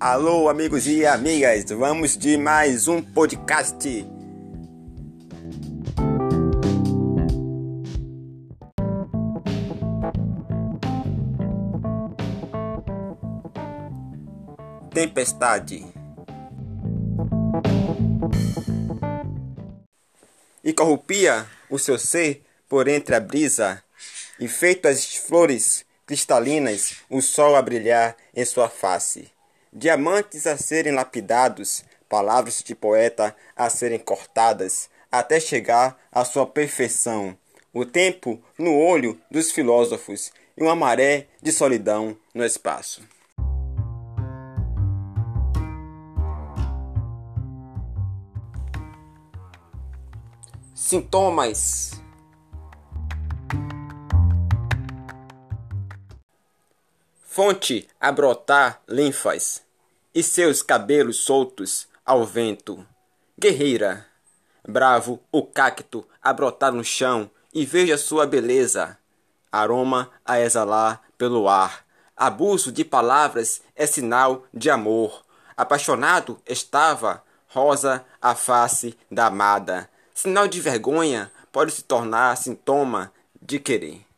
Alô, amigos e amigas, vamos de mais um podcast. Tempestade. E corrupia o seu ser por entre a brisa, e feito as flores cristalinas, o sol a brilhar em sua face. Diamantes a serem lapidados, palavras de poeta a serem cortadas, até chegar à sua perfeição. O tempo no olho dos filósofos e uma maré de solidão no espaço. Sintomas fonte a brotar linfas e seus cabelos soltos ao vento. Guerreira, bravo o cacto a brotar no chão e veja sua beleza. Aroma a exalar pelo ar. Abuso de palavras é sinal de amor. Apaixonado estava rosa a face da amada. Sinal de vergonha pode se tornar sintoma de querer.